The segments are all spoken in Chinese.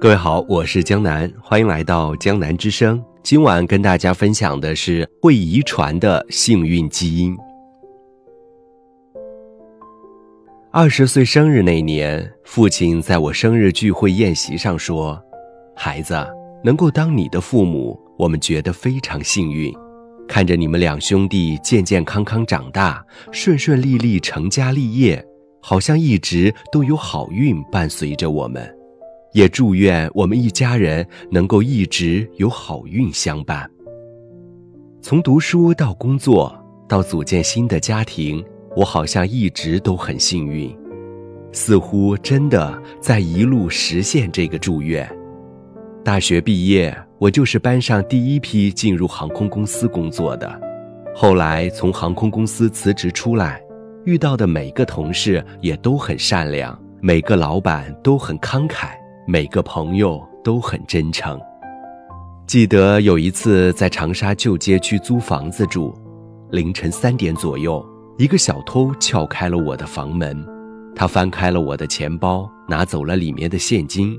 各位好，我是江南，欢迎来到江南之声。今晚跟大家分享的是会遗传的幸运基因。二十岁生日那年，父亲在我生日聚会宴席上说：“孩子，能够当你的父母，我们觉得非常幸运。看着你们两兄弟健健康康长大，顺顺利利成家立业，好像一直都有好运伴随着我们。”也祝愿我们一家人能够一直有好运相伴。从读书到工作，到组建新的家庭，我好像一直都很幸运，似乎真的在一路实现这个祝愿。大学毕业，我就是班上第一批进入航空公司工作的。后来从航空公司辞职出来，遇到的每个同事也都很善良，每个老板都很慷慨。每个朋友都很真诚。记得有一次在长沙旧街区租房子住，凌晨三点左右，一个小偷撬开了我的房门，他翻开了我的钱包，拿走了里面的现金，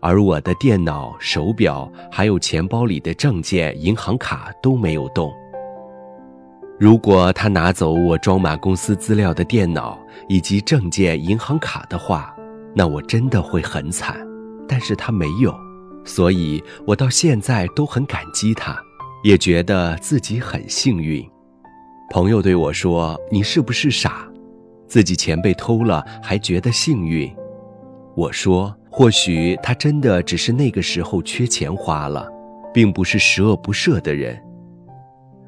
而我的电脑、手表还有钱包里的证件、银行卡都没有动。如果他拿走我装满公司资料的电脑以及证件、银行卡的话，那我真的会很惨。但是他没有，所以我到现在都很感激他，也觉得自己很幸运。朋友对我说：“你是不是傻？自己钱被偷了还觉得幸运？”我说：“或许他真的只是那个时候缺钱花了，并不是十恶不赦的人。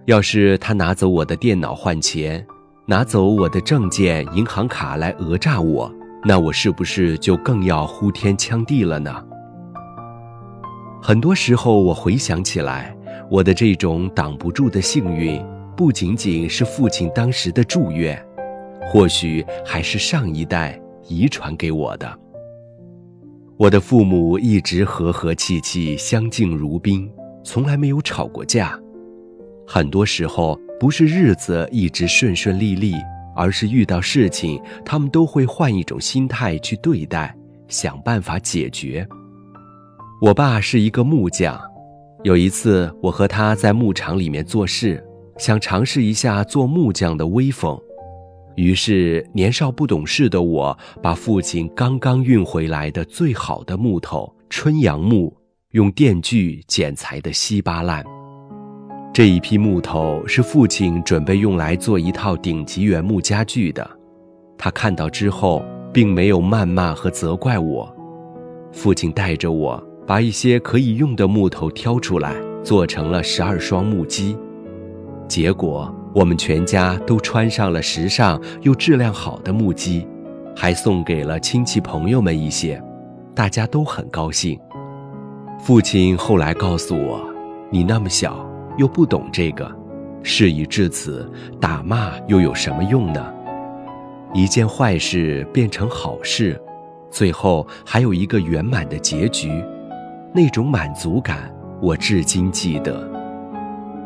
要是他拿走我的电脑换钱，拿走我的证件、银行卡来讹诈我。”那我是不是就更要呼天抢地了呢？很多时候，我回想起来，我的这种挡不住的幸运，不仅仅是父亲当时的祝愿，或许还是上一代遗传给我的。我的父母一直和和气气，相敬如宾，从来没有吵过架。很多时候，不是日子一直顺顺利利。而是遇到事情，他们都会换一种心态去对待，想办法解决。我爸是一个木匠，有一次我和他在牧场里面做事，想尝试一下做木匠的威风，于是年少不懂事的我把父亲刚刚运回来的最好的木头春阳木，用电锯剪裁的稀巴烂。这一批木头是父亲准备用来做一套顶级原木家具的，他看到之后并没有谩骂和责怪我。父亲带着我把一些可以用的木头挑出来，做成了十二双木屐。结果我们全家都穿上了时尚又质量好的木屐，还送给了亲戚朋友们一些，大家都很高兴。父亲后来告诉我：“你那么小。”又不懂这个，事已至此，打骂又有什么用呢？一件坏事变成好事，最后还有一个圆满的结局，那种满足感我至今记得。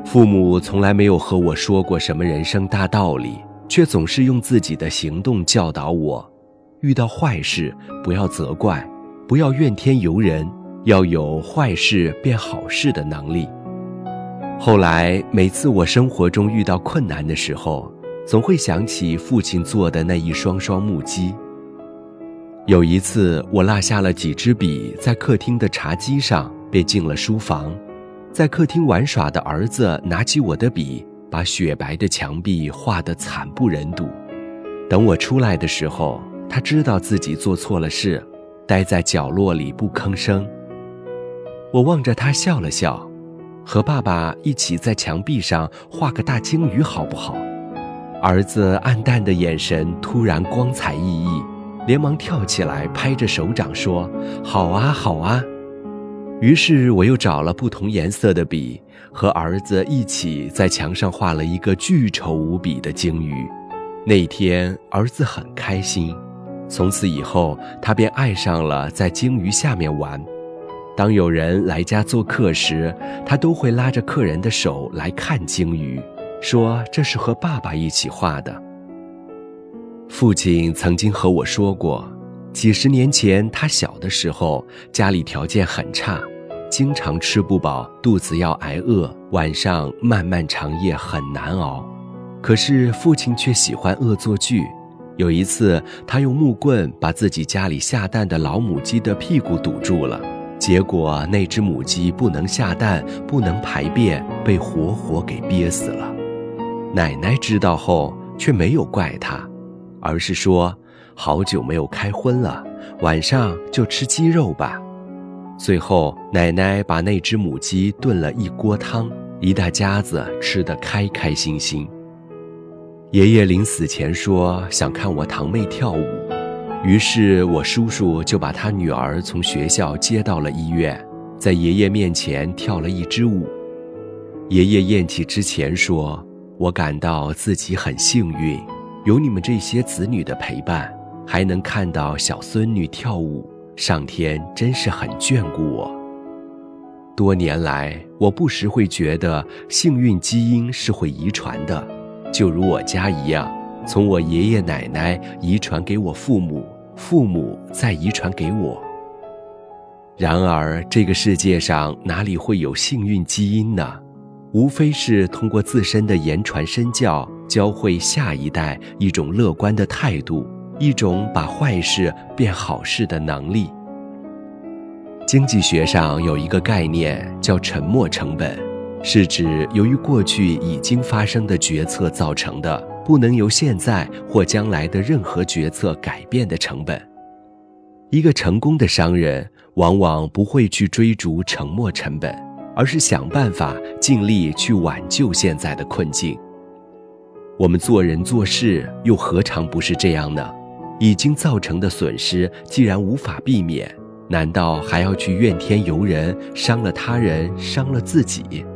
父母从来没有和我说过什么人生大道理，却总是用自己的行动教导我：遇到坏事不要责怪，不要怨天尤人，要有坏事变好事的能力。后来，每次我生活中遇到困难的时候，总会想起父亲做的那一双双木屐。有一次，我落下了几支笔在客厅的茶几上，便进了书房，在客厅玩耍的儿子拿起我的笔，把雪白的墙壁画得惨不忍睹。等我出来的时候，他知道自己做错了事，待在角落里不吭声。我望着他笑了笑。和爸爸一起在墙壁上画个大鲸鱼好不好？儿子暗淡的眼神突然光彩熠熠，连忙跳起来拍着手掌说：“好啊，好啊！”于是我又找了不同颜色的笔，和儿子一起在墙上画了一个巨丑无比的鲸鱼。那天儿子很开心，从此以后他便爱上了在鲸鱼下面玩。当有人来家做客时，他都会拉着客人的手来看鲸鱼，说这是和爸爸一起画的。父亲曾经和我说过，几十年前，他小的时候，家里条件很差，经常吃不饱，肚子要挨饿，晚上漫漫长夜很难熬。可是父亲却喜欢恶作剧。有一次，他用木棍把自己家里下蛋的老母鸡的屁股堵住了，结果那只母鸡不能下蛋，不能排便，被活活给憋死了。奶奶知道后，却没有怪他，而是说：“好久没有开荤了，晚上就吃鸡肉吧。”最后，奶奶把那只母鸡炖了一锅汤，一大家子吃得开开心心。爷爷临死前说想看我堂妹跳舞，于是我叔叔就把他女儿从学校接到了医院，在爷爷面前跳了一支舞。爷爷咽气之前说：“我感到自己很幸运，有你们这些子女的陪伴，还能看到小孙女跳舞，上天真是很眷顾我。”多年来，我不时会觉得幸运基因是会遗传的。就如我家一样，从我爷爷奶奶遗传给我父母，父母再遗传给我。然而，这个世界上哪里会有幸运基因呢？无非是通过自身的言传身教，教会下一代一种乐观的态度，一种把坏事变好事的能力。经济学上有一个概念叫沉没成本。是指由于过去已经发生的决策造成的，不能由现在或将来的任何决策改变的成本。一个成功的商人往往不会去追逐沉没成本，而是想办法尽力去挽救现在的困境。我们做人做事又何尝不是这样呢？已经造成的损失既然无法避免，难道还要去怨天尤人，伤了他人，伤了自己？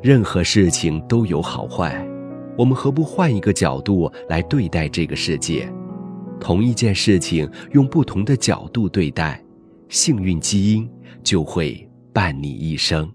任何事情都有好坏，我们何不换一个角度来对待这个世界？同一件事情用不同的角度对待，幸运基因就会伴你一生。